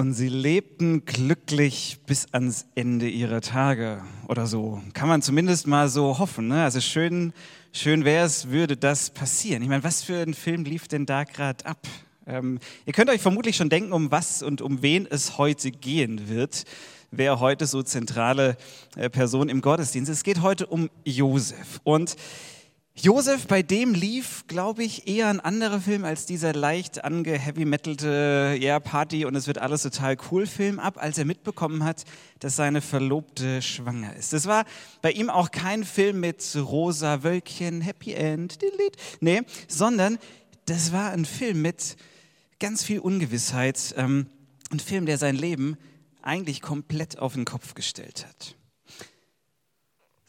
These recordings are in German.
Und sie lebten glücklich bis ans Ende ihrer Tage oder so. Kann man zumindest mal so hoffen. Ne? Also schön, schön wäre es, würde das passieren. Ich meine, was für ein Film lief denn da gerade ab? Ähm, ihr könnt euch vermutlich schon denken, um was und um wen es heute gehen wird. Wer heute so zentrale äh, Person im Gottesdienst ist. Es geht heute um Josef. Und Josef, bei dem lief, glaube ich, eher ein anderer Film als dieser leicht angeheavy-metalte ja, Party und es wird alles total cool Film ab, als er mitbekommen hat, dass seine Verlobte schwanger ist. Das war bei ihm auch kein Film mit rosa Wölkchen, Happy End, nee, sondern das war ein Film mit ganz viel Ungewissheit, ähm, ein Film, der sein Leben eigentlich komplett auf den Kopf gestellt hat.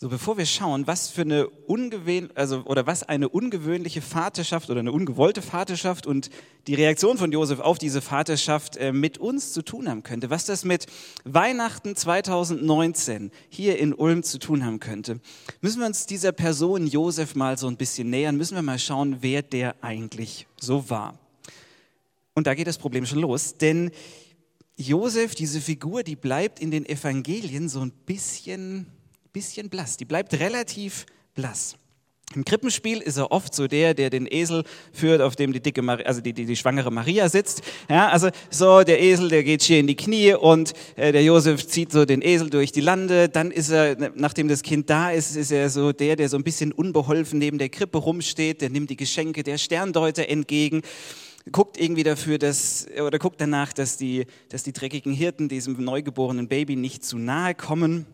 So, bevor wir schauen, was für eine ungewöhnliche, also, oder was eine ungewöhnliche Vaterschaft oder eine ungewollte Vaterschaft und die Reaktion von Josef auf diese Vaterschaft äh, mit uns zu tun haben könnte, was das mit Weihnachten 2019 hier in Ulm zu tun haben könnte, müssen wir uns dieser Person Josef mal so ein bisschen nähern, müssen wir mal schauen, wer der eigentlich so war. Und da geht das Problem schon los, denn Josef, diese Figur, die bleibt in den Evangelien so ein bisschen bisschen blass. Die bleibt relativ blass. Im Krippenspiel ist er oft so der, der den Esel führt, auf dem die dicke, Maria, also die, die, die, schwangere Maria sitzt. Ja, also so der Esel, der geht hier in die Knie und äh, der Josef zieht so den Esel durch die Lande. Dann ist er, nachdem das Kind da ist, ist er so der, der so ein bisschen unbeholfen neben der Krippe rumsteht. Der nimmt die Geschenke der Sterndeuter entgegen guckt irgendwie dafür, dass, oder guckt danach, dass die, dass die dreckigen Hirten diesem neugeborenen Baby nicht zu nahe kommen.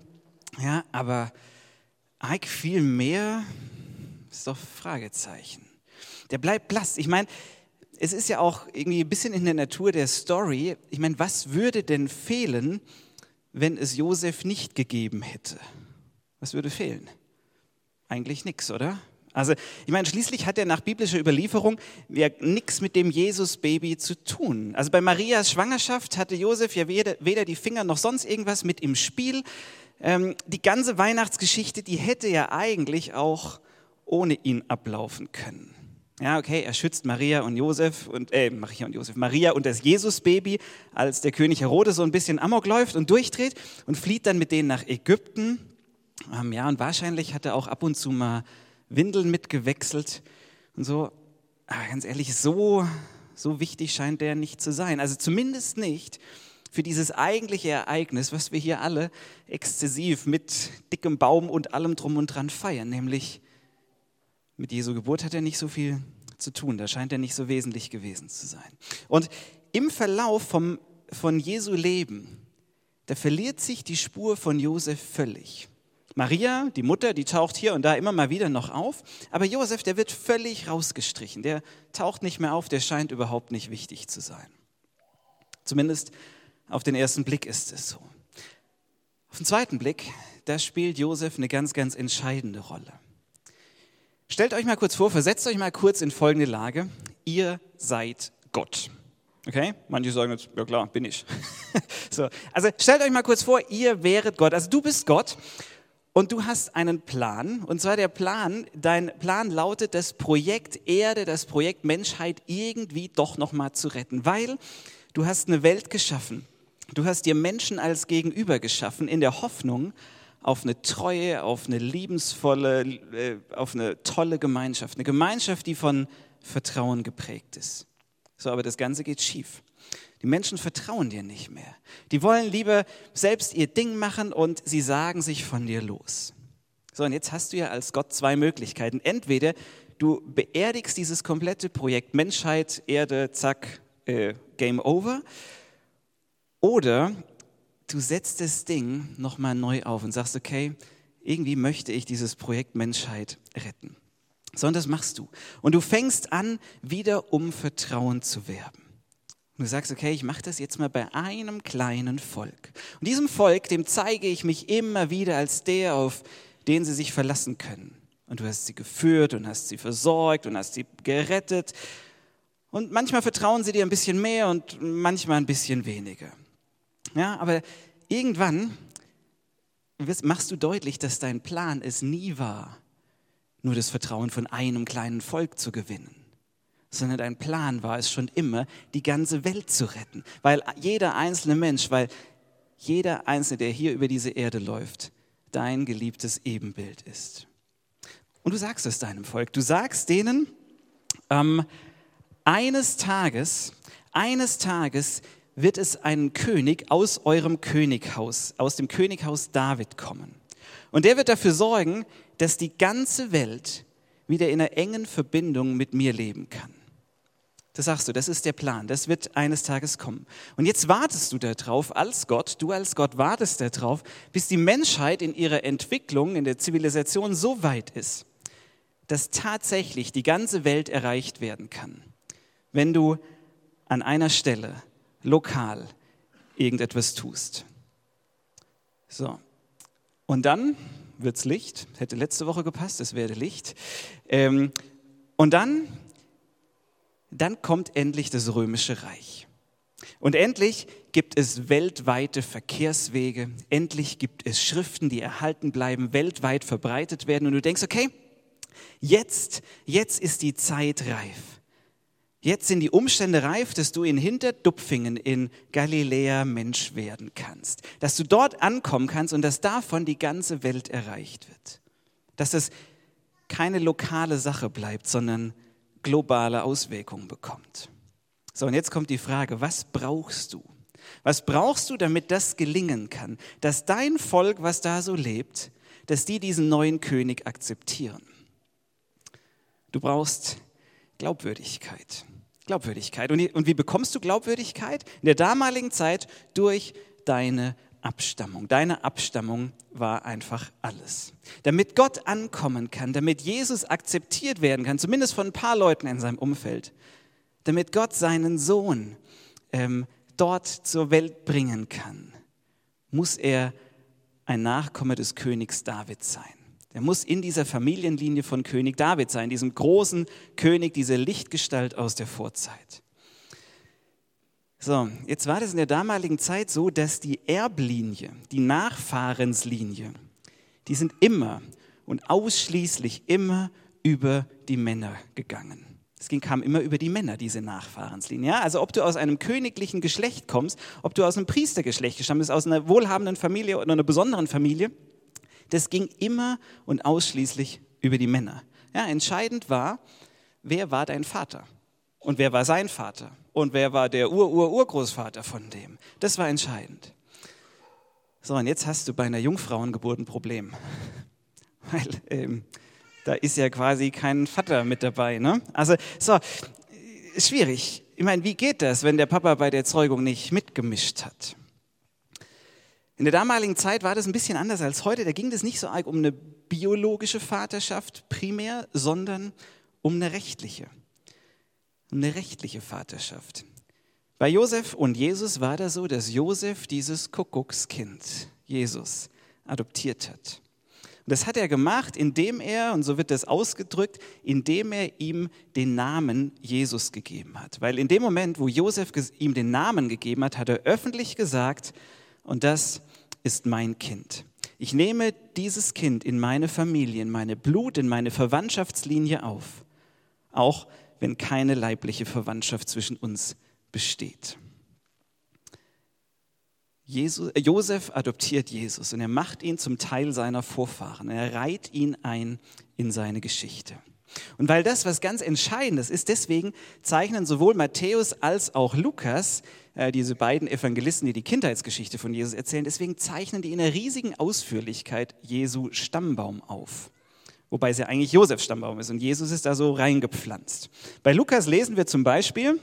Ja, aber Ike viel mehr ist doch Fragezeichen. Der bleibt blass. Ich meine, es ist ja auch irgendwie ein bisschen in der Natur der Story. Ich meine, was würde denn fehlen, wenn es Josef nicht gegeben hätte? Was würde fehlen? Eigentlich nichts, oder? Also, ich meine, schließlich hat er nach biblischer Überlieferung ja nichts mit dem Jesus-Baby zu tun. Also bei Marias Schwangerschaft hatte Josef ja weder, weder die Finger noch sonst irgendwas mit im Spiel ähm, die ganze Weihnachtsgeschichte, die hätte ja eigentlich auch ohne ihn ablaufen können. Ja, okay, er schützt Maria und Josef und äh, Maria und Josef, Maria und das Jesusbaby, als der König Herodes so ein bisschen Amok läuft und durchdreht und flieht dann mit denen nach Ägypten. Ähm, ja, und wahrscheinlich hat er auch ab und zu mal Windeln mitgewechselt und so. Aber ganz ehrlich, so, so wichtig scheint der nicht zu sein. Also zumindest nicht für dieses eigentliche Ereignis, was wir hier alle exzessiv mit dickem Baum und allem drum und dran feiern, nämlich mit Jesu Geburt hat er nicht so viel zu tun, da scheint er nicht so wesentlich gewesen zu sein. Und im Verlauf vom, von Jesu Leben, da verliert sich die Spur von Josef völlig. Maria, die Mutter, die taucht hier und da immer mal wieder noch auf, aber Josef, der wird völlig rausgestrichen, der taucht nicht mehr auf, der scheint überhaupt nicht wichtig zu sein. Zumindest auf den ersten Blick ist es so. Auf den zweiten Blick, da spielt Josef eine ganz, ganz entscheidende Rolle. Stellt euch mal kurz vor, versetzt euch mal kurz in folgende Lage. Ihr seid Gott. Okay? Manche sagen jetzt, ja klar, bin ich. so, also stellt euch mal kurz vor, ihr wäret Gott. Also du bist Gott und du hast einen Plan. Und zwar der Plan, dein Plan lautet, das Projekt Erde, das Projekt Menschheit irgendwie doch nochmal zu retten. Weil du hast eine Welt geschaffen, Du hast dir Menschen als Gegenüber geschaffen in der Hoffnung auf eine treue, auf eine liebensvolle, äh, auf eine tolle Gemeinschaft. Eine Gemeinschaft, die von Vertrauen geprägt ist. So, aber das Ganze geht schief. Die Menschen vertrauen dir nicht mehr. Die wollen lieber selbst ihr Ding machen und sie sagen sich von dir los. So, und jetzt hast du ja als Gott zwei Möglichkeiten. Entweder du beerdigst dieses komplette Projekt Menschheit, Erde, zack, äh, Game Over. Oder du setzt das Ding nochmal neu auf und sagst, okay, irgendwie möchte ich dieses Projekt Menschheit retten. Sondern das machst du. Und du fängst an, wieder um Vertrauen zu werben. Und du sagst, okay, ich mache das jetzt mal bei einem kleinen Volk. Und diesem Volk, dem zeige ich mich immer wieder als der, auf den sie sich verlassen können. Und du hast sie geführt und hast sie versorgt und hast sie gerettet. Und manchmal vertrauen sie dir ein bisschen mehr und manchmal ein bisschen weniger. Ja, aber irgendwann machst du deutlich, dass dein Plan es nie war, nur das Vertrauen von einem kleinen Volk zu gewinnen, sondern dein Plan war es schon immer, die ganze Welt zu retten. Weil jeder einzelne Mensch, weil jeder Einzelne, der hier über diese Erde läuft, dein geliebtes Ebenbild ist. Und du sagst es deinem Volk. Du sagst denen, ähm, eines Tages, eines Tages wird es einen König aus eurem Könighaus, aus dem Könighaus David kommen. Und der wird dafür sorgen, dass die ganze Welt wieder in einer engen Verbindung mit mir leben kann. Das sagst du, das ist der Plan, das wird eines Tages kommen. Und jetzt wartest du darauf als Gott, du als Gott wartest darauf, bis die Menschheit in ihrer Entwicklung, in der Zivilisation so weit ist, dass tatsächlich die ganze Welt erreicht werden kann. Wenn du an einer Stelle lokal irgendetwas tust. So. Und dann wird's Licht. Hätte letzte Woche gepasst, es werde Licht. Ähm, und dann dann kommt endlich das römische Reich. Und endlich gibt es weltweite Verkehrswege, endlich gibt es Schriften, die erhalten bleiben, weltweit verbreitet werden. Und du denkst, okay, jetzt, jetzt ist die Zeit reif. Jetzt sind die Umstände reif, dass du in Hinterdupfingen in Galiläa Mensch werden kannst. Dass du dort ankommen kannst und dass davon die ganze Welt erreicht wird. Dass es keine lokale Sache bleibt, sondern globale Auswirkungen bekommt. So, und jetzt kommt die Frage, was brauchst du? Was brauchst du, damit das gelingen kann, dass dein Volk, was da so lebt, dass die diesen neuen König akzeptieren? Du brauchst Glaubwürdigkeit. Glaubwürdigkeit. Und wie bekommst du Glaubwürdigkeit? In der damaligen Zeit durch deine Abstammung. Deine Abstammung war einfach alles. Damit Gott ankommen kann, damit Jesus akzeptiert werden kann, zumindest von ein paar Leuten in seinem Umfeld, damit Gott seinen Sohn ähm, dort zur Welt bringen kann, muss er ein Nachkomme des Königs David sein. Er muss in dieser Familienlinie von König David sein, diesem großen König, diese Lichtgestalt aus der Vorzeit. So, jetzt war das in der damaligen Zeit so, dass die Erblinie, die Nachfahrenslinie, die sind immer und ausschließlich immer über die Männer gegangen. Es kam immer über die Männer, diese Nachfahrenslinie. Ja? Also ob du aus einem königlichen Geschlecht kommst, ob du aus einem Priestergeschlecht gestammt bist, aus einer wohlhabenden Familie oder einer besonderen Familie, das ging immer und ausschließlich über die Männer. Ja, entscheidend war, wer war dein Vater und wer war sein Vater und wer war der Ur-Ur-Urgroßvater von dem. Das war entscheidend. So, und jetzt hast du bei einer Jungfrauengeburt ein Problem. Weil ähm, da ist ja quasi kein Vater mit dabei. Ne? Also, so, schwierig. Ich meine, wie geht das, wenn der Papa bei der Zeugung nicht mitgemischt hat? In der damaligen Zeit war das ein bisschen anders als heute. Da ging es nicht so arg um eine biologische Vaterschaft primär, sondern um eine rechtliche eine rechtliche Vaterschaft. Bei Josef und Jesus war das so, dass Josef dieses Kuckuckskind, Jesus, adoptiert hat. Und das hat er gemacht, indem er, und so wird das ausgedrückt, indem er ihm den Namen Jesus gegeben hat. Weil in dem Moment, wo Josef ihm den Namen gegeben hat, hat er öffentlich gesagt, und das ist mein Kind. Ich nehme dieses Kind in meine Familie, in meine Blut, in meine Verwandtschaftslinie auf. Auch wenn keine leibliche Verwandtschaft zwischen uns besteht. Jesus, äh, Josef adoptiert Jesus und er macht ihn zum Teil seiner Vorfahren. Er reiht ihn ein in seine Geschichte. Und weil das was ganz Entscheidendes ist, deswegen zeichnen sowohl Matthäus als auch Lukas, äh, diese beiden Evangelisten, die die Kindheitsgeschichte von Jesus erzählen, deswegen zeichnen die in einer riesigen Ausführlichkeit Jesu Stammbaum auf wobei es ja eigentlich Josefs Stammbaum ist und Jesus ist da so reingepflanzt. Bei Lukas lesen wir zum Beispiel,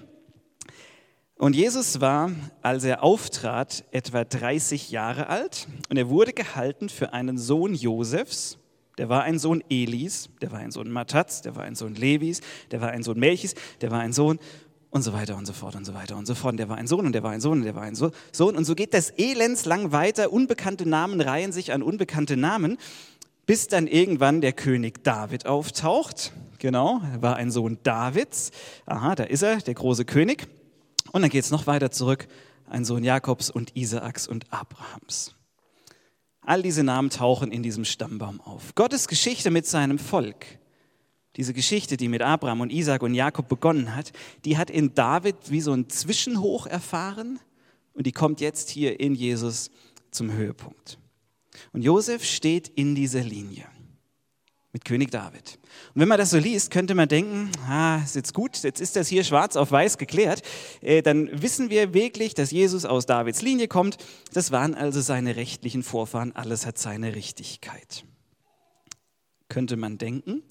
und Jesus war, als er auftrat, etwa 30 Jahre alt und er wurde gehalten für einen Sohn Josefs, der war ein Sohn Elis, der war ein Sohn Mattats, der war ein Sohn Levis, der war ein Sohn Melchis, der war ein Sohn und so weiter und so fort und so weiter und so fort. Und der war ein Sohn und der war ein Sohn und der war ein Sohn. Und so geht das elendslang weiter. Unbekannte Namen reihen sich an unbekannte Namen bis dann irgendwann der König David auftaucht. Genau, er war ein Sohn Davids. Aha, da ist er, der große König. Und dann geht es noch weiter zurück, ein Sohn Jakobs und Isaaks und Abrahams. All diese Namen tauchen in diesem Stammbaum auf. Gottes Geschichte mit seinem Volk diese Geschichte, die mit Abraham und Isaac und Jakob begonnen hat, die hat in David wie so ein Zwischenhoch erfahren und die kommt jetzt hier in Jesus zum Höhepunkt. Und Josef steht in dieser Linie mit König David. Und wenn man das so liest, könnte man denken, ah, ist jetzt gut, jetzt ist das hier schwarz auf weiß geklärt. Äh, dann wissen wir wirklich, dass Jesus aus Davids Linie kommt. Das waren also seine rechtlichen Vorfahren. Alles hat seine Richtigkeit. Könnte man denken,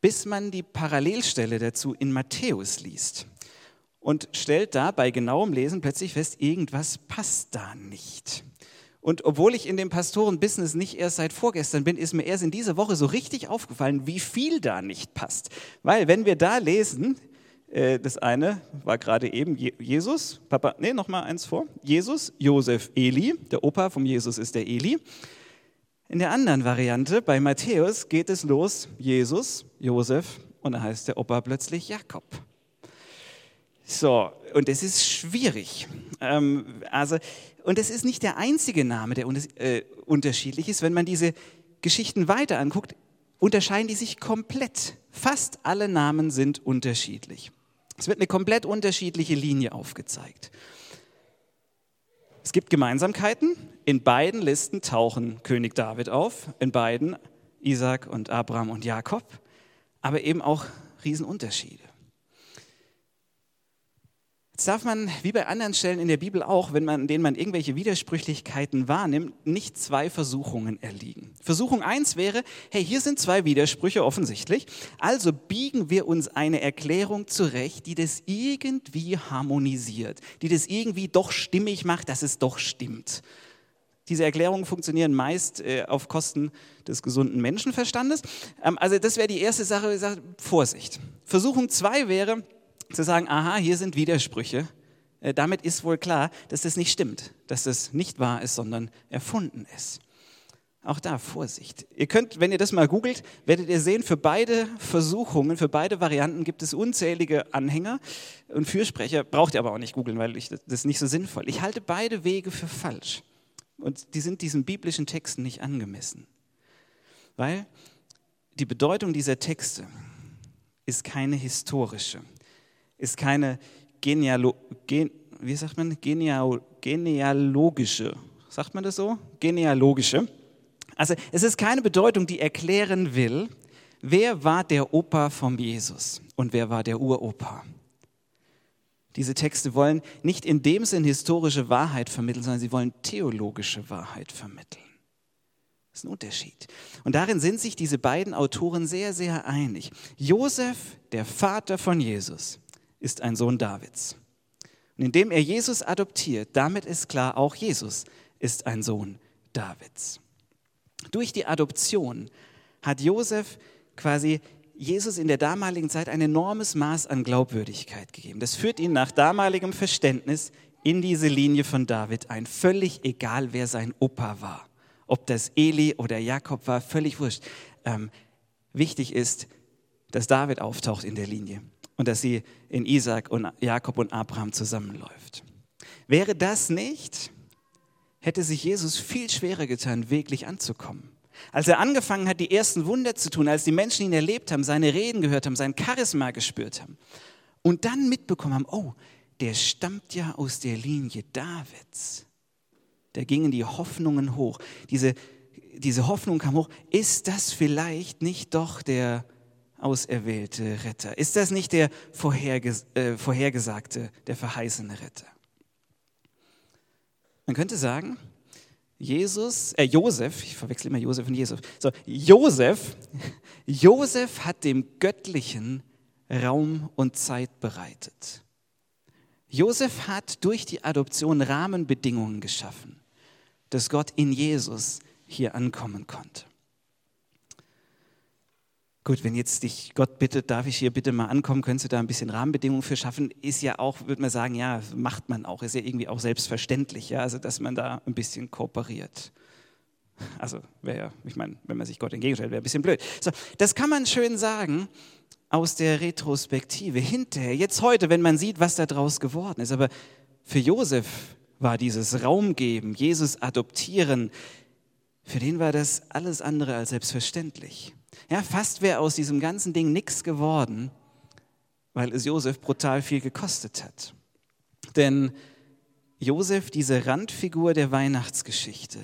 bis man die Parallelstelle dazu in Matthäus liest und stellt da bei genauem Lesen plötzlich fest, irgendwas passt da nicht. Und obwohl ich in dem Pastorenbusiness nicht erst seit vorgestern bin, ist mir erst in dieser Woche so richtig aufgefallen, wie viel da nicht passt. Weil wenn wir da lesen, äh, das eine war gerade eben Jesus, Papa, nee, noch mal eins vor. Jesus, Josef, Eli, der Opa vom Jesus ist der Eli. In der anderen Variante, bei Matthäus, geht es los, Jesus, Josef, und da heißt der Opa plötzlich Jakob. So, und es ist schwierig. Ähm, also, und es ist nicht der einzige Name, der äh, unterschiedlich ist. Wenn man diese Geschichten weiter anguckt, unterscheiden die sich komplett. Fast alle Namen sind unterschiedlich. Es wird eine komplett unterschiedliche Linie aufgezeigt. Es gibt Gemeinsamkeiten. In beiden Listen tauchen König David auf, in beiden Isaac und Abraham und Jakob, aber eben auch Riesenunterschiede. Jetzt darf man, wie bei anderen Stellen in der Bibel auch, wenn man, in denen man irgendwelche Widersprüchlichkeiten wahrnimmt, nicht zwei Versuchungen erliegen. Versuchung eins wäre, hey, hier sind zwei Widersprüche offensichtlich, also biegen wir uns eine Erklärung zurecht, die das irgendwie harmonisiert, die das irgendwie doch stimmig macht, dass es doch stimmt. Diese Erklärungen funktionieren meist äh, auf Kosten des gesunden Menschenverstandes. Ähm, also das wäre die erste Sache, Vorsicht. Versuchung zwei wäre, zu sagen, aha, hier sind Widersprüche, äh, damit ist wohl klar, dass das nicht stimmt, dass das nicht wahr ist, sondern erfunden ist. Auch da Vorsicht. Ihr könnt, wenn ihr das mal googelt, werdet ihr sehen, für beide Versuchungen, für beide Varianten gibt es unzählige Anhänger und Fürsprecher. Braucht ihr aber auch nicht googeln, weil ich, das ist nicht so sinnvoll. Ich halte beide Wege für falsch. Und die sind diesen biblischen Texten nicht angemessen. Weil die Bedeutung dieser Texte ist keine historische ist keine Genealo, gen, wie sagt man, Geneal, genealogische, sagt man das so? Genealogische. Also es ist keine Bedeutung, die erklären will, wer war der Opa vom Jesus und wer war der Uropa. Diese Texte wollen nicht in dem Sinn historische Wahrheit vermitteln, sondern sie wollen theologische Wahrheit vermitteln. Das ist ein Unterschied. Und darin sind sich diese beiden Autoren sehr, sehr einig. Josef, der Vater von Jesus, ist ein Sohn Davids. Und indem er Jesus adoptiert, damit ist klar, auch Jesus ist ein Sohn Davids. Durch die Adoption hat Josef quasi Jesus in der damaligen Zeit ein enormes Maß an Glaubwürdigkeit gegeben. Das führt ihn nach damaligem Verständnis in diese Linie von David ein. Völlig egal, wer sein Opa war. Ob das Eli oder Jakob war, völlig wurscht. Ähm, wichtig ist, dass David auftaucht in der Linie und dass sie in Isaac und Jakob und Abraham zusammenläuft. Wäre das nicht, hätte sich Jesus viel schwerer getan, wirklich anzukommen. Als er angefangen hat, die ersten Wunder zu tun, als die Menschen ihn erlebt haben, seine Reden gehört haben, sein Charisma gespürt haben und dann mitbekommen haben, oh, der stammt ja aus der Linie Davids. Da gingen die Hoffnungen hoch. Diese, diese Hoffnung kam hoch. Ist das vielleicht nicht doch der auserwählte Retter? Ist das nicht der vorherges äh, vorhergesagte, der verheißene Retter? Man könnte sagen, Jesus, äh, Josef, ich verwechsel immer Josef und Jesus. So, Josef, Josef hat dem Göttlichen Raum und Zeit bereitet. Josef hat durch die Adoption Rahmenbedingungen geschaffen, dass Gott in Jesus hier ankommen konnte. Gut, wenn jetzt dich Gott bittet, darf ich hier bitte mal ankommen, könntest du da ein bisschen Rahmenbedingungen für schaffen, ist ja auch, würde man sagen, ja, macht man auch, ist ja irgendwie auch selbstverständlich, ja, also dass man da ein bisschen kooperiert. Also wäre ja, ich meine, wenn man sich Gott entgegenstellt, wäre ein bisschen blöd. So, das kann man schön sagen aus der Retrospektive, hinterher, jetzt heute, wenn man sieht, was da draus geworden ist. Aber für Josef war dieses Raumgeben, Jesus adoptieren, für den war das alles andere als selbstverständlich. Ja, fast wäre aus diesem ganzen Ding nichts geworden, weil es Josef brutal viel gekostet hat. Denn Josef, diese Randfigur der Weihnachtsgeschichte,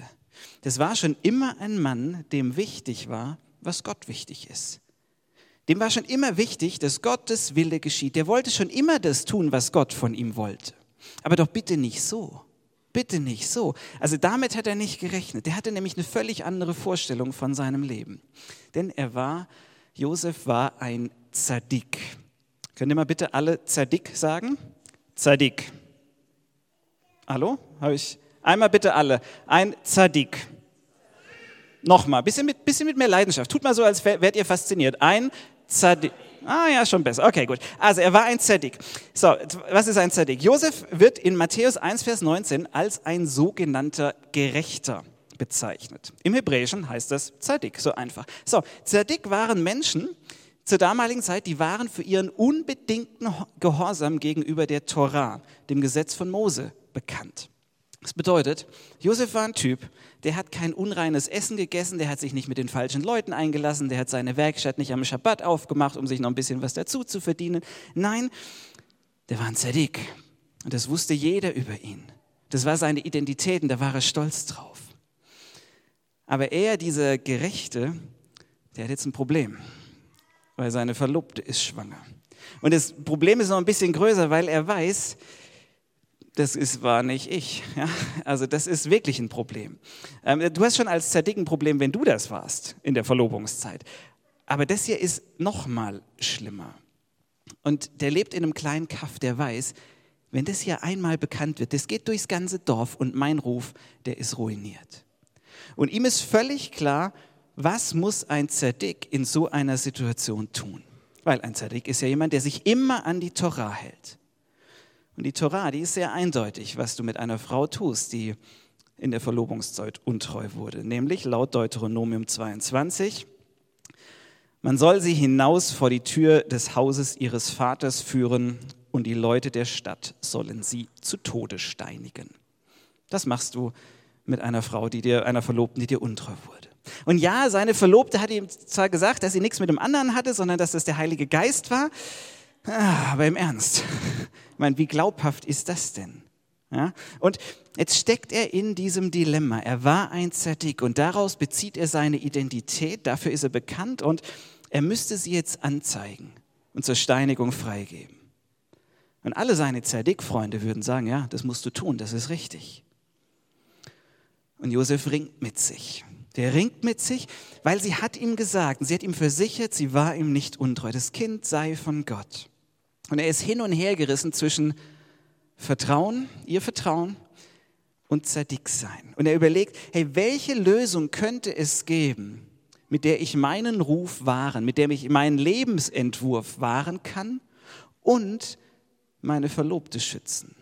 das war schon immer ein Mann, dem wichtig war, was Gott wichtig ist. Dem war schon immer wichtig, dass Gottes Wille geschieht. Der wollte schon immer das tun, was Gott von ihm wollte. Aber doch bitte nicht so. Bitte nicht so. Also damit hat er nicht gerechnet. Der hatte nämlich eine völlig andere Vorstellung von seinem Leben. Denn er war, Josef war ein Zadik. Könnt ihr mal bitte alle Zadik sagen? Zadik. Hallo? Habe ich? Einmal bitte alle. Ein Zadik. Nochmal, bisschen mit, bisschen mit mehr Leidenschaft. Tut mal so, als wärt ihr fasziniert. Ein Zadik. Ah ja, schon besser. Okay, gut. Also er war ein Zadik. So, was ist ein Zadik? Josef wird in Matthäus 1, Vers 19 als ein sogenannter Gerechter bezeichnet. Im Hebräischen heißt das Zadik, so einfach. So, Zadik waren Menschen zur damaligen Zeit, die waren für ihren unbedingten Gehorsam gegenüber der Torah, dem Gesetz von Mose, bekannt. Das bedeutet, Josef war ein Typ, der hat kein unreines Essen gegessen, der hat sich nicht mit den falschen Leuten eingelassen, der hat seine Werkstatt nicht am Schabbat aufgemacht, um sich noch ein bisschen was dazu zu verdienen. Nein, der war ein Zadik. Und das wusste jeder über ihn. Das war seine Identität und da war er stolz drauf. Aber er, dieser Gerechte, der hat jetzt ein Problem, weil seine Verlobte ist schwanger. Und das Problem ist noch ein bisschen größer, weil er weiß, das ist, war nicht ich. Ja? Also das ist wirklich ein Problem. Ähm, du hast schon als Zerdick ein Problem, wenn du das warst in der Verlobungszeit. Aber das hier ist noch mal schlimmer. Und der lebt in einem kleinen Kaff, der weiß, wenn das hier einmal bekannt wird, das geht durchs ganze Dorf und mein Ruf, der ist ruiniert. Und ihm ist völlig klar, was muss ein Zerdick in so einer Situation tun? Weil ein Zerdick ist ja jemand, der sich immer an die Torah hält. Und die Torah, die ist sehr eindeutig, was du mit einer Frau tust, die in der Verlobungszeit untreu wurde. Nämlich laut Deuteronomium 22, man soll sie hinaus vor die Tür des Hauses ihres Vaters führen und die Leute der Stadt sollen sie zu Tode steinigen. Das machst du mit einer Frau, die dir, einer Verlobten, die dir untreu wurde. Und ja, seine Verlobte hat ihm zwar gesagt, dass sie nichts mit dem anderen hatte, sondern dass es der Heilige Geist war. Ah, aber im Ernst, ich meine, wie glaubhaft ist das denn? Ja? Und jetzt steckt er in diesem Dilemma. Er war ein Zadik und daraus bezieht er seine Identität, dafür ist er bekannt und er müsste sie jetzt anzeigen und zur Steinigung freigeben. Und alle seine Zadik-Freunde würden sagen, ja, das musst du tun, das ist richtig. Und Josef ringt mit sich. Der ringt mit sich, weil sie hat ihm gesagt, sie hat ihm versichert, sie war ihm nicht untreu. Das Kind sei von Gott. Und er ist hin und her gerissen zwischen Vertrauen, ihr Vertrauen und Zadik sein. Und er überlegt, hey, welche Lösung könnte es geben, mit der ich meinen Ruf wahren, mit der ich meinen Lebensentwurf wahren kann und meine Verlobte schützen.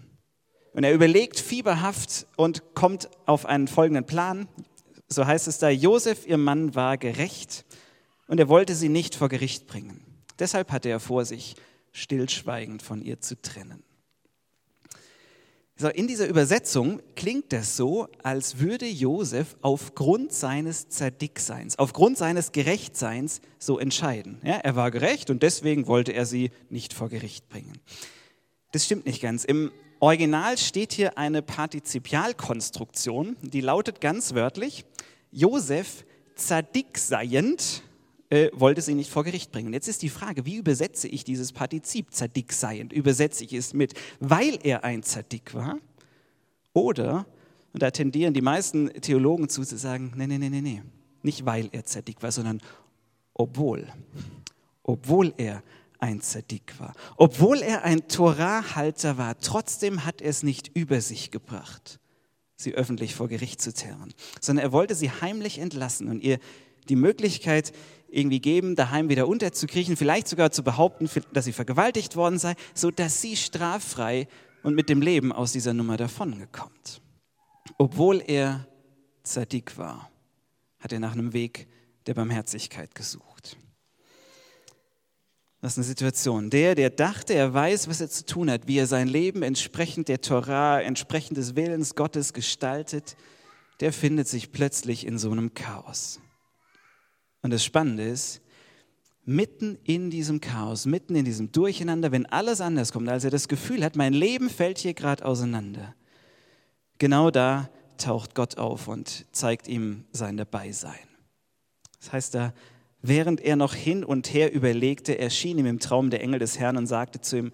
Und er überlegt fieberhaft und kommt auf einen folgenden Plan. So heißt es da, Josef, ihr Mann, war gerecht und er wollte sie nicht vor Gericht bringen. Deshalb hatte er vor sich, stillschweigend von ihr zu trennen. So, in dieser Übersetzung klingt das so, als würde Josef aufgrund seines Zerdickseins, aufgrund seines Gerechtseins so entscheiden. Ja, er war gerecht und deswegen wollte er sie nicht vor Gericht bringen. Das stimmt nicht ganz. Im Original steht hier eine Partizipialkonstruktion, die lautet ganz wörtlich, Josef Zadik seiend äh, wollte sie nicht vor Gericht bringen. Jetzt ist die Frage, wie übersetze ich dieses Partizip Zadik seiend? Übersetze ich es mit, weil er ein Zadik war? Oder, und da tendieren die meisten Theologen zu, zu sagen, nee, nee, nee, nee, nee, nicht weil er Zadik war, sondern obwohl, obwohl er ein Zadik war, obwohl er ein Torahhalter war, trotzdem hat er es nicht über sich gebracht, sie öffentlich vor Gericht zu zerren, sondern er wollte sie heimlich entlassen und ihr die Möglichkeit irgendwie geben, daheim wieder unterzukriechen, vielleicht sogar zu behaupten, dass sie vergewaltigt worden sei, sodass sie straffrei und mit dem Leben aus dieser Nummer davongekommt. Obwohl er Zadik war, hat er nach einem Weg der Barmherzigkeit gesucht. Das ist eine Situation. Der, der dachte, er weiß, was er zu tun hat, wie er sein Leben entsprechend der Torah, entsprechend des Willens Gottes gestaltet, der findet sich plötzlich in so einem Chaos. Und das Spannende ist, mitten in diesem Chaos, mitten in diesem Durcheinander, wenn alles anders kommt, als er das Gefühl hat, mein Leben fällt hier gerade auseinander, genau da taucht Gott auf und zeigt ihm sein Dabeisein. Das heißt, da, während er noch hin und her überlegte, erschien ihm im Traum der Engel des Herrn und sagte zu ihm,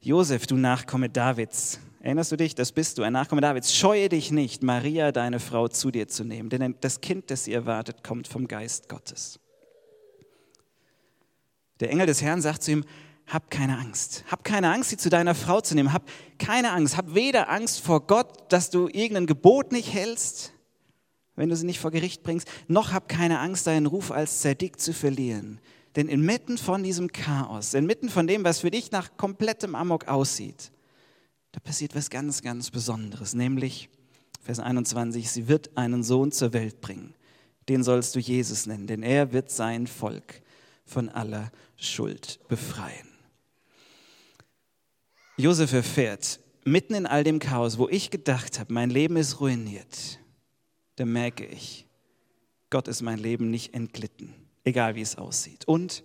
Josef, du Nachkomme Davids, erinnerst du dich, das bist du, ein Nachkomme Davids, scheue dich nicht, Maria, deine Frau, zu dir zu nehmen, denn das Kind, das sie erwartet, kommt vom Geist Gottes. Der Engel des Herrn sagt zu ihm, hab keine Angst. Hab keine Angst, sie zu deiner Frau zu nehmen. Hab keine Angst. Hab weder Angst vor Gott, dass du irgendein Gebot nicht hältst, wenn du sie nicht vor Gericht bringst, noch hab keine Angst, deinen Ruf als Zerdick zu verlieren. Denn inmitten von diesem Chaos, inmitten von dem, was für dich nach komplettem Amok aussieht, da passiert was ganz, ganz Besonderes, nämlich Vers 21, sie wird einen Sohn zur Welt bringen. Den sollst du Jesus nennen, denn er wird sein Volk von aller Schuld befreien. Josef erfährt, mitten in all dem Chaos, wo ich gedacht habe, mein Leben ist ruiniert, da merke ich, Gott ist mein Leben nicht entglitten, egal wie es aussieht. Und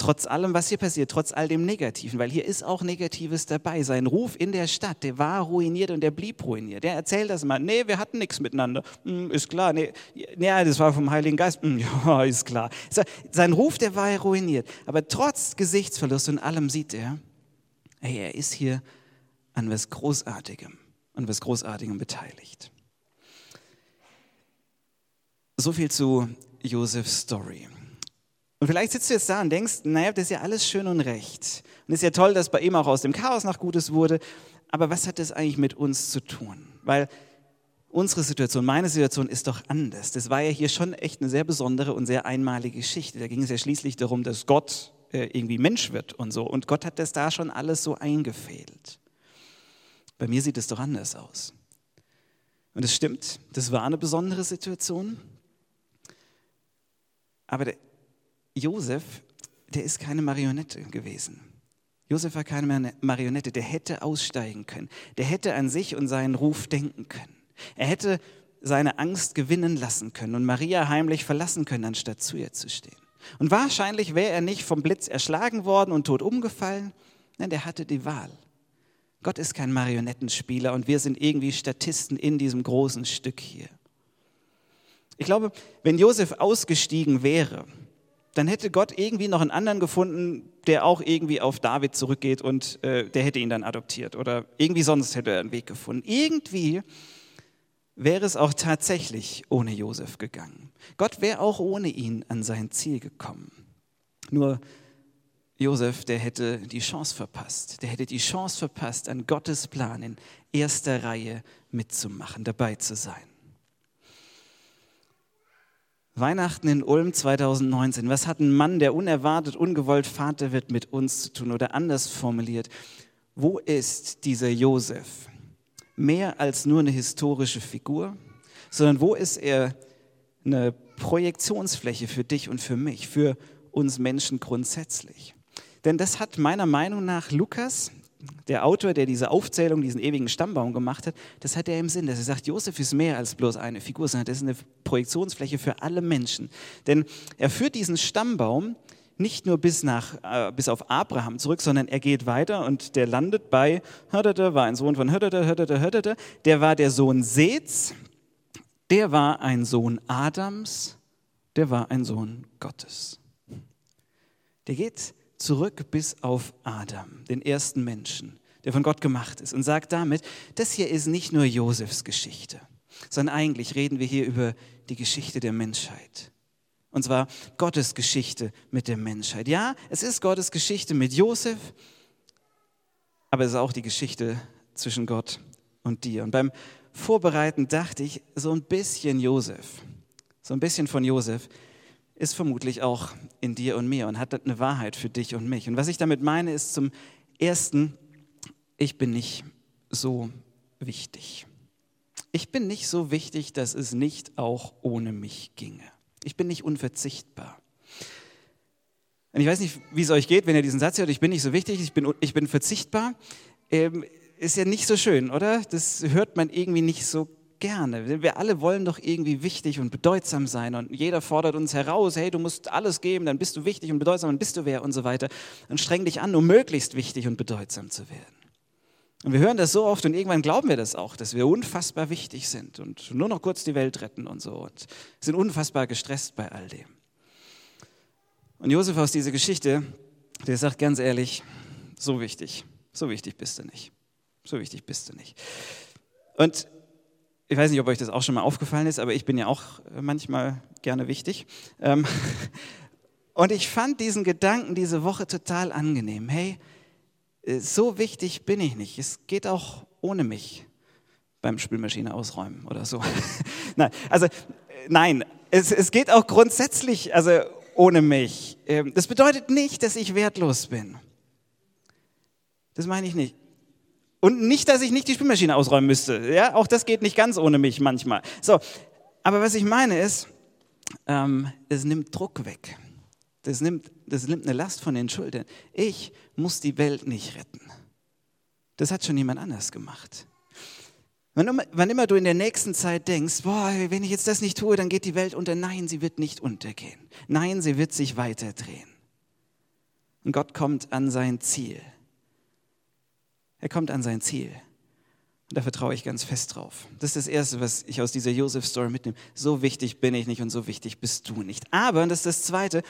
trotz allem, was hier passiert, trotz all dem Negativen, weil hier ist auch Negatives dabei. Sein Ruf in der Stadt, der war ruiniert und der blieb ruiniert. Der erzählt das mal. Nee, wir hatten nichts miteinander. Hm, ist klar. Nee, ja, das war vom Heiligen Geist. Hm, ja, ist klar. Sein Ruf, der war ruiniert. Aber trotz Gesichtsverlust und allem sieht er, hey, er ist hier an was Großartigem, an was Großartigem beteiligt. So viel zu Josefs Story. Und vielleicht sitzt du jetzt da und denkst, naja, das ist ja alles schön und recht. Und ist ja toll, dass bei ihm auch aus dem Chaos noch Gutes wurde. Aber was hat das eigentlich mit uns zu tun? Weil unsere Situation, meine Situation ist doch anders. Das war ja hier schon echt eine sehr besondere und sehr einmalige Geschichte. Da ging es ja schließlich darum, dass Gott äh, irgendwie Mensch wird und so. Und Gott hat das da schon alles so eingefädelt. Bei mir sieht es doch anders aus. Und es stimmt, das war eine besondere Situation. Aber Josef, der ist keine Marionette gewesen. Josef war keine Marionette, der hätte aussteigen können. Der hätte an sich und seinen Ruf denken können. Er hätte seine Angst gewinnen lassen können und Maria heimlich verlassen können, anstatt zu ihr zu stehen. Und wahrscheinlich wäre er nicht vom Blitz erschlagen worden und tot umgefallen. Nein, der hatte die Wahl. Gott ist kein Marionettenspieler und wir sind irgendwie Statisten in diesem großen Stück hier. Ich glaube, wenn Josef ausgestiegen wäre, dann hätte Gott irgendwie noch einen anderen gefunden, der auch irgendwie auf David zurückgeht und äh, der hätte ihn dann adoptiert oder irgendwie sonst hätte er einen Weg gefunden. Irgendwie wäre es auch tatsächlich ohne Josef gegangen. Gott wäre auch ohne ihn an sein Ziel gekommen. Nur Josef, der hätte die Chance verpasst. Der hätte die Chance verpasst, an Gottes Plan in erster Reihe mitzumachen, dabei zu sein. Weihnachten in Ulm 2019. Was hat ein Mann, der unerwartet, ungewollt Vater wird, mit uns zu tun? Oder anders formuliert, wo ist dieser Josef? Mehr als nur eine historische Figur, sondern wo ist er eine Projektionsfläche für dich und für mich, für uns Menschen grundsätzlich? Denn das hat meiner Meinung nach Lukas der Autor, der diese Aufzählung, diesen ewigen Stammbaum gemacht hat, das hat er im Sinn, dass er sagt, Josef ist mehr als bloß eine Figur, sondern das ist eine Projektionsfläche für alle Menschen. Denn er führt diesen Stammbaum nicht nur bis, nach, äh, bis auf Abraham zurück, sondern er geht weiter und der landet bei Hördete, war ein Sohn von Hördete, Hördete, Hördete, der war der Sohn Seths, der war ein Sohn Adams, der war ein Sohn Gottes. Der geht zurück bis auf Adam, den ersten Menschen, der von Gott gemacht ist, und sagt damit, das hier ist nicht nur Josefs Geschichte, sondern eigentlich reden wir hier über die Geschichte der Menschheit. Und zwar Gottes Geschichte mit der Menschheit. Ja, es ist Gottes Geschichte mit Josef, aber es ist auch die Geschichte zwischen Gott und dir. Und beim Vorbereiten dachte ich, so ein bisschen Josef, so ein bisschen von Josef ist vermutlich auch in dir und mir und hat eine Wahrheit für dich und mich. Und was ich damit meine, ist zum Ersten, ich bin nicht so wichtig. Ich bin nicht so wichtig, dass es nicht auch ohne mich ginge. Ich bin nicht unverzichtbar. Und ich weiß nicht, wie es euch geht, wenn ihr diesen Satz hört, ich bin nicht so wichtig, ich bin, ich bin verzichtbar. Ähm, ist ja nicht so schön, oder? Das hört man irgendwie nicht so gerne. Wir alle wollen doch irgendwie wichtig und bedeutsam sein und jeder fordert uns heraus, hey, du musst alles geben, dann bist du wichtig und bedeutsam, dann bist du wer und so weiter. Und streng dich an, um möglichst wichtig und bedeutsam zu werden. Und wir hören das so oft und irgendwann glauben wir das auch, dass wir unfassbar wichtig sind und nur noch kurz die Welt retten und so und sind unfassbar gestresst bei all dem. Und Josef aus dieser Geschichte, der sagt ganz ehrlich, so wichtig, so wichtig bist du nicht. So wichtig bist du nicht. Und ich weiß nicht, ob euch das auch schon mal aufgefallen ist, aber ich bin ja auch manchmal gerne wichtig. Ähm, und ich fand diesen Gedanken diese Woche total angenehm. Hey, äh, so wichtig bin ich nicht. Es geht auch ohne mich beim Spülmaschine ausräumen oder so. nein, also nein, es, es geht auch grundsätzlich also ohne mich. Ähm, das bedeutet nicht, dass ich wertlos bin. Das meine ich nicht. Und nicht, dass ich nicht die Spülmaschine ausräumen müsste. Ja, auch das geht nicht ganz ohne mich manchmal. So, aber was ich meine ist, ähm, es nimmt Druck weg. Das nimmt, das nimmt eine Last von den Schultern. Ich muss die Welt nicht retten. Das hat schon jemand anders gemacht. Wann, wann immer du in der nächsten Zeit denkst, boah, wenn ich jetzt das nicht tue, dann geht die Welt unter. Nein, sie wird nicht untergehen. Nein, sie wird sich weiterdrehen. Und Gott kommt an sein Ziel. Er kommt an sein Ziel. Und da vertraue ich ganz fest drauf. Das ist das Erste, was ich aus dieser Josef-Story mitnehme. So wichtig bin ich nicht und so wichtig bist du nicht. Aber, und das ist das Zweite,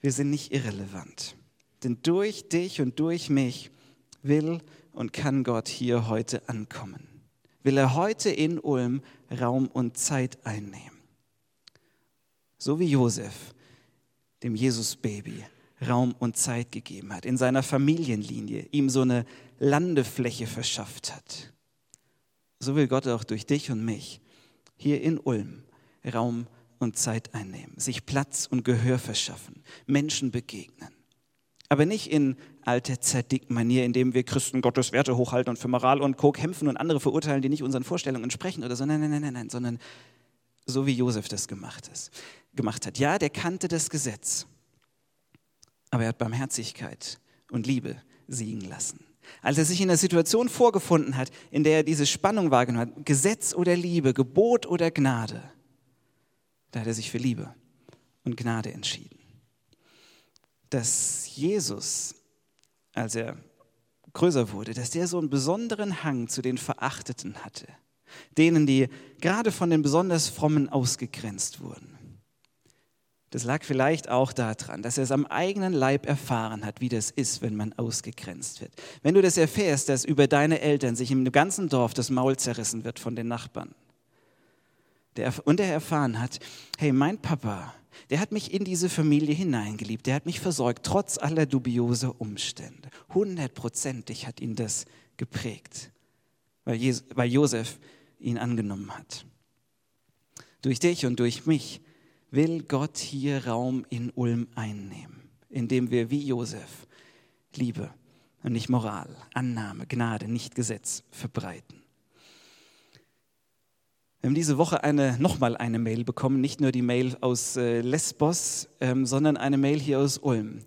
wir sind nicht irrelevant. Denn durch dich und durch mich will und kann Gott hier heute ankommen. Will er heute in Ulm Raum und Zeit einnehmen. So wie Josef, dem Jesus-Baby, Raum und Zeit gegeben hat, in seiner Familienlinie ihm so eine Landefläche verschafft hat. So will Gott auch durch dich und mich hier in Ulm Raum und Zeit einnehmen, sich Platz und Gehör verschaffen, Menschen begegnen. Aber nicht in alter Zerdick-Manier, indem wir Christen Gottes Werte hochhalten und für Moral und Co. kämpfen und andere verurteilen, die nicht unseren Vorstellungen entsprechen oder so. Nein, nein, nein, nein, nein, sondern so wie Josef das gemacht, ist, gemacht hat. Ja, der kannte das Gesetz, aber er hat Barmherzigkeit und Liebe siegen lassen. Als er sich in einer Situation vorgefunden hat, in der er diese Spannung wahrgenommen hat, Gesetz oder Liebe, Gebot oder Gnade, da hat er sich für Liebe und Gnade entschieden. Dass Jesus, als er größer wurde, dass der so einen besonderen Hang zu den Verachteten hatte, denen, die gerade von den besonders Frommen ausgegrenzt wurden. Das lag vielleicht auch daran, dass er es am eigenen Leib erfahren hat, wie das ist, wenn man ausgegrenzt wird. Wenn du das erfährst, dass über deine Eltern sich im ganzen Dorf das Maul zerrissen wird von den Nachbarn. Der, und er erfahren hat, hey, mein Papa, der hat mich in diese Familie hineingeliebt, der hat mich versorgt, trotz aller dubiose Umstände. Hundertprozentig hat ihn das geprägt, weil, Jes weil Josef ihn angenommen hat. Durch dich und durch mich will Gott hier Raum in Ulm einnehmen, indem wir wie Josef Liebe und nicht Moral, Annahme, Gnade, nicht Gesetz verbreiten. Wir haben diese Woche eine, nochmal eine Mail bekommen, nicht nur die Mail aus äh, Lesbos, ähm, sondern eine Mail hier aus Ulm.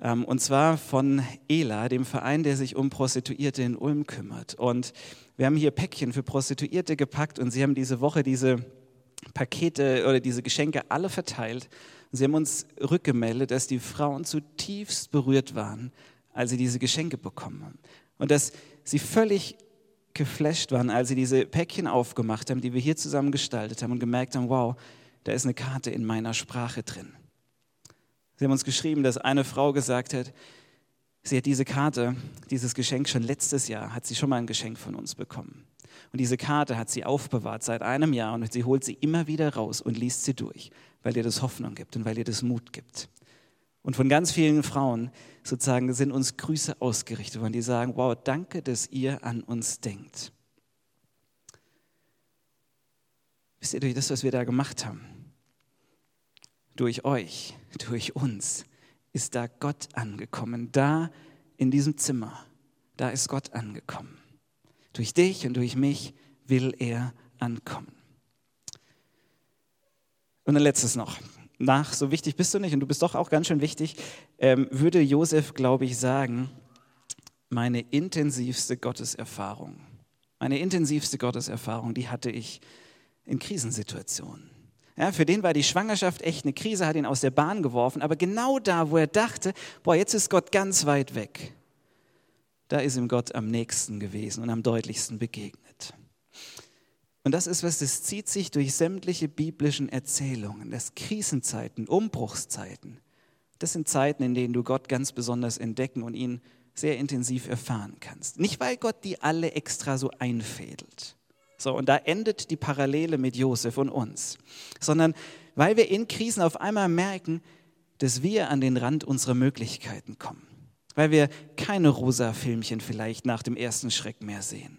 Ähm, und zwar von ELA, dem Verein, der sich um Prostituierte in Ulm kümmert. Und wir haben hier Päckchen für Prostituierte gepackt und sie haben diese Woche diese Pakete oder diese Geschenke alle verteilt. Sie haben uns rückgemeldet, dass die Frauen zutiefst berührt waren, als sie diese Geschenke bekommen haben. Und dass sie völlig geflasht waren, als sie diese Päckchen aufgemacht haben, die wir hier zusammen gestaltet haben und gemerkt haben, wow, da ist eine Karte in meiner Sprache drin. Sie haben uns geschrieben, dass eine Frau gesagt hat, sie hat diese Karte, dieses Geschenk schon letztes Jahr, hat sie schon mal ein Geschenk von uns bekommen. Und diese Karte hat sie aufbewahrt seit einem Jahr und sie holt sie immer wieder raus und liest sie durch, weil ihr das Hoffnung gibt und weil ihr das Mut gibt. Und von ganz vielen Frauen sozusagen sind uns Grüße ausgerichtet worden, die sagen, wow, danke, dass ihr an uns denkt. Wisst ihr, durch das, was wir da gemacht haben, durch euch, durch uns, ist da Gott angekommen. Da in diesem Zimmer, da ist Gott angekommen. Durch dich und durch mich will er ankommen. Und ein letztes noch. Nach, so wichtig bist du nicht und du bist doch auch ganz schön wichtig, ähm, würde Josef, glaube ich, sagen, meine intensivste Gotteserfahrung Meine intensivste Gotteserfahrung, die hatte ich in Krisensituationen. Ja, für den war die Schwangerschaft echt eine Krise, hat ihn aus der Bahn geworfen. Aber genau da, wo er dachte, boah, jetzt ist Gott ganz weit weg, da ist ihm Gott am nächsten gewesen und am deutlichsten begegnet. Und das ist was, das zieht sich durch sämtliche biblischen Erzählungen, das Krisenzeiten, Umbruchszeiten. Das sind Zeiten, in denen du Gott ganz besonders entdecken und ihn sehr intensiv erfahren kannst. Nicht, weil Gott die alle extra so einfädelt. So, und da endet die Parallele mit Josef und uns. Sondern weil wir in Krisen auf einmal merken, dass wir an den Rand unserer Möglichkeiten kommen. Weil wir keine rosa Filmchen vielleicht nach dem ersten Schreck mehr sehen.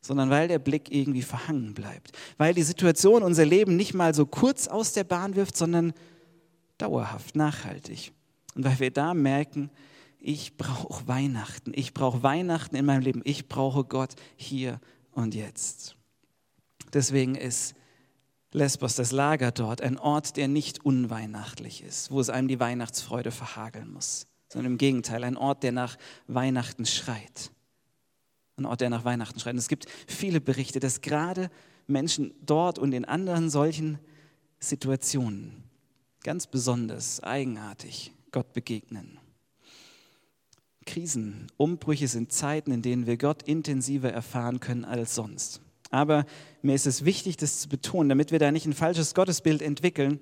Sondern weil der Blick irgendwie verhangen bleibt. Weil die Situation unser Leben nicht mal so kurz aus der Bahn wirft, sondern dauerhaft, nachhaltig. Und weil wir da merken, ich brauche Weihnachten. Ich brauche Weihnachten in meinem Leben. Ich brauche Gott hier und jetzt. Deswegen ist Lesbos, das Lager dort, ein Ort, der nicht unweihnachtlich ist, wo es einem die Weihnachtsfreude verhageln muss, sondern im Gegenteil, ein Ort, der nach Weihnachten schreit. Ein Ort, der nach Weihnachten schreit. Und es gibt viele Berichte, dass gerade Menschen dort und in anderen solchen Situationen ganz besonders, eigenartig Gott begegnen. Krisen, Umbrüche sind Zeiten, in denen wir Gott intensiver erfahren können als sonst. Aber mir ist es wichtig, das zu betonen, damit wir da nicht ein falsches Gottesbild entwickeln.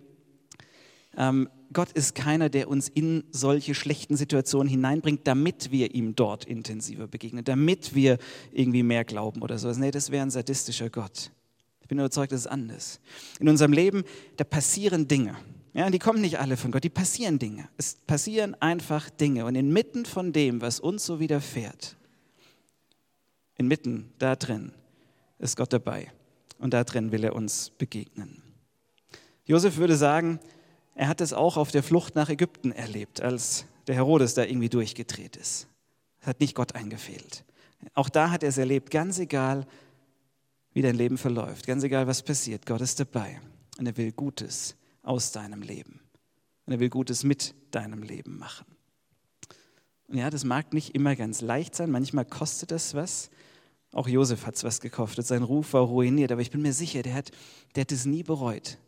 Ähm, Gott ist keiner, der uns in solche schlechten Situationen hineinbringt, damit wir ihm dort intensiver begegnen, damit wir irgendwie mehr glauben oder sowas. Nee, das wäre ein sadistischer Gott. Ich bin überzeugt, das ist anders. In unserem Leben, da passieren Dinge. Ja, die kommen nicht alle von Gott, die passieren Dinge. Es passieren einfach Dinge. Und inmitten von dem, was uns so widerfährt, inmitten da drin, ist Gott dabei. Und da drin will er uns begegnen. Josef würde sagen, er hat es auch auf der Flucht nach Ägypten erlebt, als der Herodes da irgendwie durchgedreht ist. Es hat nicht Gott eingefehlt. Auch da hat er es erlebt, ganz egal, wie dein Leben verläuft, ganz egal, was passiert. Gott ist dabei und er will Gutes aus deinem Leben. Und er will Gutes mit deinem Leben machen. Und ja, das mag nicht immer ganz leicht sein, manchmal kostet das was, auch Josef hat es was gekostet, sein Ruf war ruiniert, aber ich bin mir sicher, der hat, der hat es nie bereut,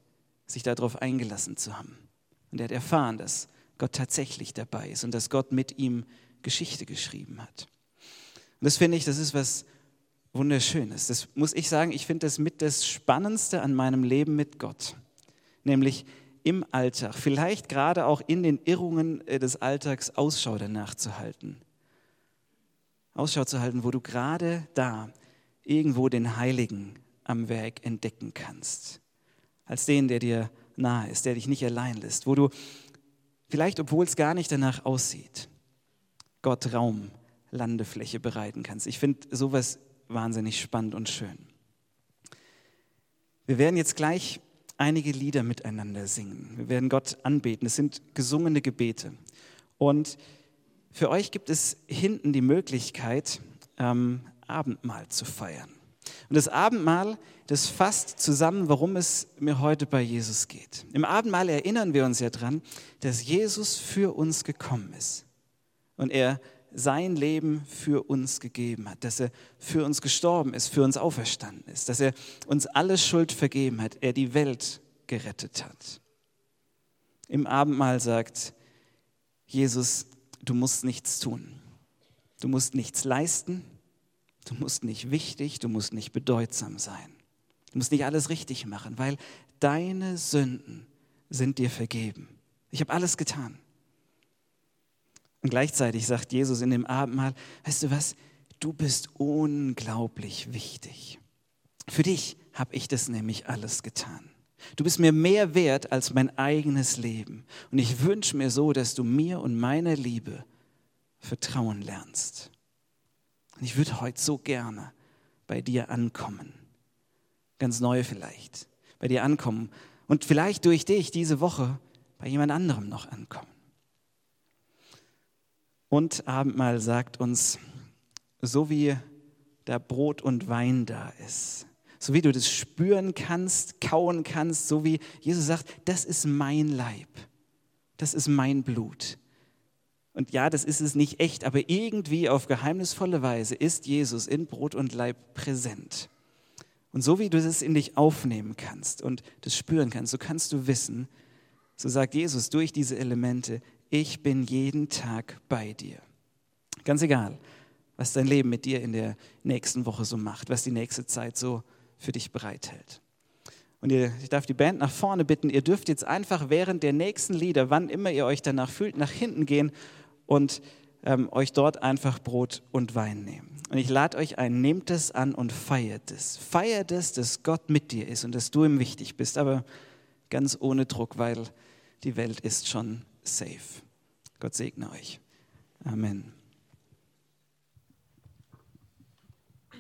sich darauf eingelassen zu haben. Und er hat erfahren, dass Gott tatsächlich dabei ist und dass Gott mit ihm Geschichte geschrieben hat. Und das finde ich, das ist was Wunderschönes. Das muss ich sagen, ich finde das mit das Spannendste an meinem Leben mit Gott. Nämlich im Alltag, vielleicht gerade auch in den Irrungen äh, des Alltags Ausschau danach zu halten Ausschau zu halten, wo du gerade da irgendwo den Heiligen am Werk entdecken kannst. Als den, der dir nahe ist, der dich nicht allein lässt, wo du vielleicht, obwohl es gar nicht danach aussieht, Gott Raum, Landefläche bereiten kannst. Ich finde sowas wahnsinnig spannend und schön. Wir werden jetzt gleich einige Lieder miteinander singen. Wir werden Gott anbeten. Es sind gesungene Gebete. Und für euch gibt es hinten die Möglichkeit, ähm, Abendmahl zu feiern. Und das Abendmahl, das fasst zusammen, warum es mir heute bei Jesus geht. Im Abendmahl erinnern wir uns ja dran, dass Jesus für uns gekommen ist und er sein Leben für uns gegeben hat, dass er für uns gestorben ist, für uns auferstanden ist, dass er uns alle Schuld vergeben hat, er die Welt gerettet hat. Im Abendmahl sagt Jesus, du musst nichts tun. Du musst nichts leisten. Du musst nicht wichtig, du musst nicht bedeutsam sein. Du musst nicht alles richtig machen, weil deine Sünden sind dir vergeben. Ich habe alles getan. Und gleichzeitig sagt Jesus in dem Abendmahl, weißt du was, du bist unglaublich wichtig. Für dich habe ich das nämlich alles getan. Du bist mir mehr wert als mein eigenes Leben. Und ich wünsche mir so, dass du mir und meiner Liebe vertrauen lernst. Und ich würde heute so gerne bei dir ankommen. Ganz neu vielleicht. Bei dir ankommen. Und vielleicht durch dich diese Woche bei jemand anderem noch ankommen. Und Abendmahl sagt uns, so wie da Brot und Wein da ist, so wie du das spüren kannst, kauen kannst, so wie Jesus sagt, das ist mein Leib, das ist mein Blut. Und ja, das ist es nicht echt, aber irgendwie auf geheimnisvolle Weise ist Jesus in Brot und Leib präsent. Und so wie du das in dich aufnehmen kannst und das spüren kannst, so kannst du wissen, so sagt Jesus durch diese Elemente, ich bin jeden Tag bei dir. Ganz egal, was dein Leben mit dir in der nächsten Woche so macht, was die nächste Zeit so für dich bereithält. Und ihr, ich darf die Band nach vorne bitten, ihr dürft jetzt einfach während der nächsten Lieder, wann immer ihr euch danach fühlt, nach hinten gehen und ähm, euch dort einfach Brot und Wein nehmen. Und ich lade euch ein, nehmt es an und feiert es. Feiert es, dass Gott mit dir ist und dass du ihm wichtig bist, aber ganz ohne Druck, weil die Welt ist schon safe. Gott segne euch. Amen.